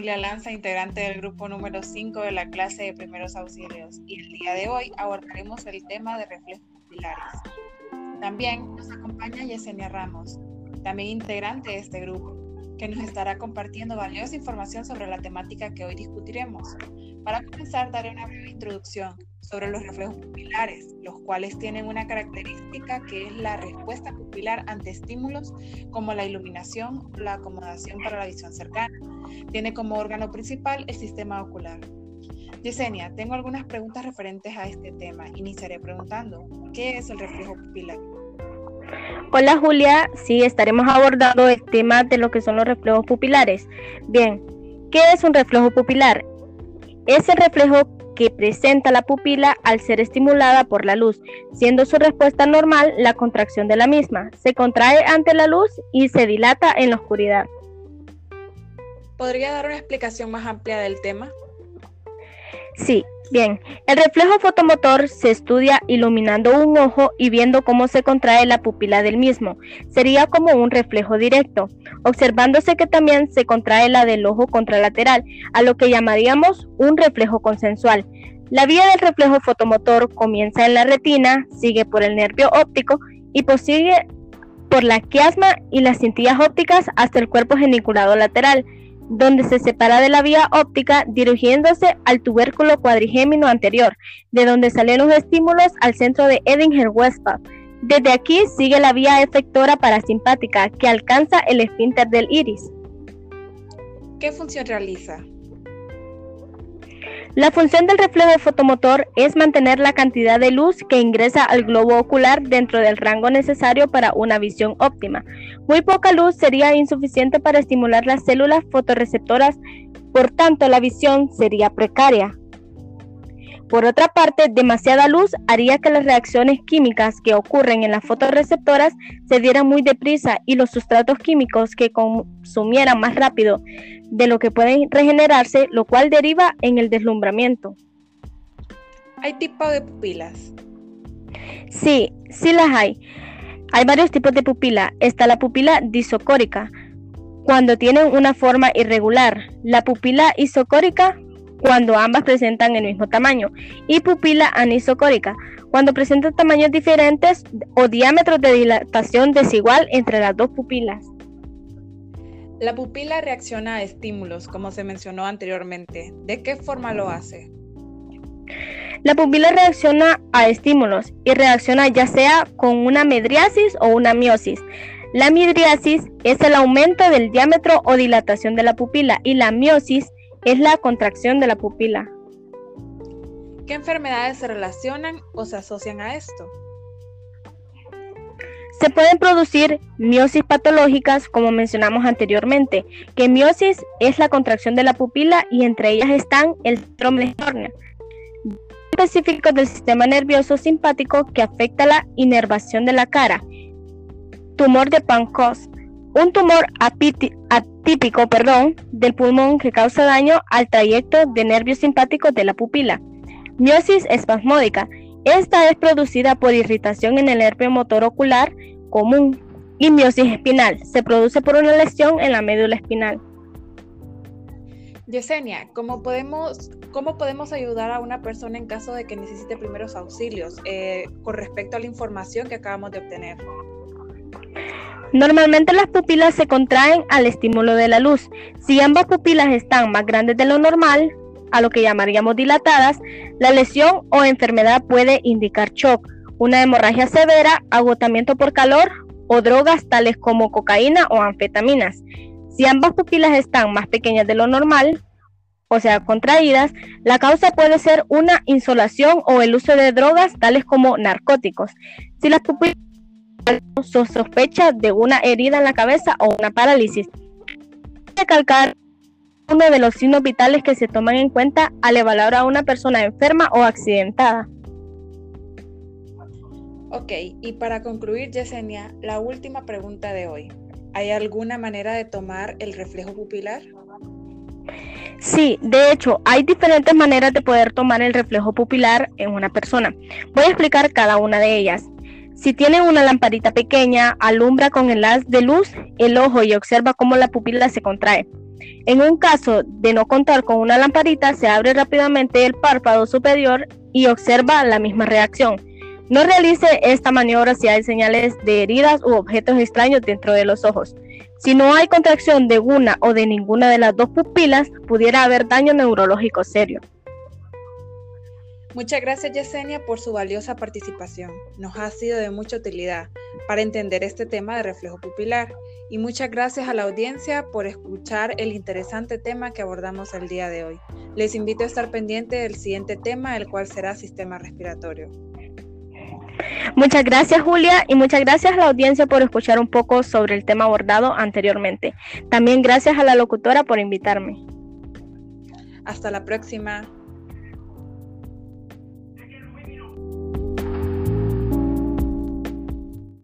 Julia Lanza, integrante del grupo número 5 de la clase de primeros auxilios, y el día de hoy abordaremos el tema de reflejos pupilares. También nos acompaña Yesenia Ramos, también integrante de este grupo, que nos estará compartiendo valiosa información sobre la temática que hoy discutiremos. Para comenzar, daré una breve introducción sobre los reflejos pupilares, los cuales tienen una característica que es la respuesta pupilar ante estímulos como la iluminación o la acomodación para la visión cercana. Tiene como órgano principal el sistema ocular. Yesenia, tengo algunas preguntas referentes a este tema. Iniciaré preguntando, ¿qué es el reflejo pupilar? Hola Julia, sí, estaremos abordando el tema de lo que son los reflejos pupilares. Bien, ¿qué es un reflejo pupilar? Es el reflejo que presenta la pupila al ser estimulada por la luz, siendo su respuesta normal la contracción de la misma. Se contrae ante la luz y se dilata en la oscuridad. ¿Podría dar una explicación más amplia del tema? Sí, bien. El reflejo fotomotor se estudia iluminando un ojo y viendo cómo se contrae la pupila del mismo. Sería como un reflejo directo, observándose que también se contrae la del ojo contralateral, a lo que llamaríamos un reflejo consensual. La vía del reflejo fotomotor comienza en la retina, sigue por el nervio óptico y prosigue por la quiasma y las cintillas ópticas hasta el cuerpo geniculado lateral donde se separa de la vía óptica dirigiéndose al tubérculo cuadrigémino anterior, de donde salen los estímulos al centro de Edinger-Westphal. Desde aquí sigue la vía efectora parasimpática que alcanza el esfínter del iris. ¿Qué función realiza? La función del reflejo fotomotor es mantener la cantidad de luz que ingresa al globo ocular dentro del rango necesario para una visión óptima. Muy poca luz sería insuficiente para estimular las células fotorreceptoras, por tanto la visión sería precaria. Por otra parte, demasiada luz haría que las reacciones químicas que ocurren en las fotorreceptoras se dieran muy deprisa y los sustratos químicos que consumieran más rápido de lo que pueden regenerarse, lo cual deriva en el deslumbramiento. ¿Hay tipos de pupilas? Sí, sí las hay. Hay varios tipos de pupila. Está la pupila disocórica, cuando tienen una forma irregular. La pupila isocórica, cuando ambas presentan el mismo tamaño. Y pupila anisocórica, cuando presentan tamaños diferentes o diámetros de dilatación desigual entre las dos pupilas. La pupila reacciona a estímulos, como se mencionó anteriormente. ¿De qué forma lo hace? La pupila reacciona a estímulos y reacciona ya sea con una medriasis o una miosis. La midriasis es el aumento del diámetro o dilatación de la pupila y la miosis es la contracción de la pupila. ¿Qué enfermedades se relacionan o se asocian a esto? Se pueden producir miosis patológicas, como mencionamos anteriormente, que miosis es la contracción de la pupila y entre ellas están el síndrome de específicos del sistema nervioso simpático que afecta la inervación de la cara. Tumor de Pancos, un tumor atípico perdón, del pulmón que causa daño al trayecto de nervios simpáticos de la pupila. Miosis espasmódica. Esta es producida por irritación en el nervio motor ocular común y miosis espinal. Se produce por una lesión en la médula espinal. Yesenia, ¿cómo podemos, ¿cómo podemos ayudar a una persona en caso de que necesite primeros auxilios eh, con respecto a la información que acabamos de obtener? Normalmente las pupilas se contraen al estímulo de la luz. Si ambas pupilas están más grandes de lo normal, a lo que llamaríamos dilatadas, la lesión o enfermedad puede indicar shock una hemorragia severa, agotamiento por calor o drogas tales como cocaína o anfetaminas. Si ambas pupilas están más pequeñas de lo normal, o sea, contraídas, la causa puede ser una insolación o el uso de drogas tales como narcóticos. Si las pupilas sospecha de una herida en la cabeza o una parálisis, recalcar uno de los signos vitales que se toman en cuenta al evaluar a una persona enferma o accidentada. Ok, y para concluir, Yesenia, la última pregunta de hoy. ¿Hay alguna manera de tomar el reflejo pupilar? Sí, de hecho, hay diferentes maneras de poder tomar el reflejo pupilar en una persona. Voy a explicar cada una de ellas. Si tiene una lamparita pequeña, alumbra con el haz de luz el ojo y observa cómo la pupila se contrae. En un caso de no contar con una lamparita, se abre rápidamente el párpado superior y observa la misma reacción. No realice esta maniobra si hay señales de heridas u objetos extraños dentro de los ojos. Si no hay contracción de una o de ninguna de las dos pupilas, pudiera haber daño neurológico serio. Muchas gracias Yesenia por su valiosa participación. Nos ha sido de mucha utilidad para entender este tema de reflejo pupilar y muchas gracias a la audiencia por escuchar el interesante tema que abordamos el día de hoy. Les invito a estar pendiente del siguiente tema, el cual será sistema respiratorio. Muchas gracias Julia y muchas gracias a la audiencia por escuchar un poco sobre el tema abordado anteriormente. También gracias a la locutora por invitarme. Hasta la próxima.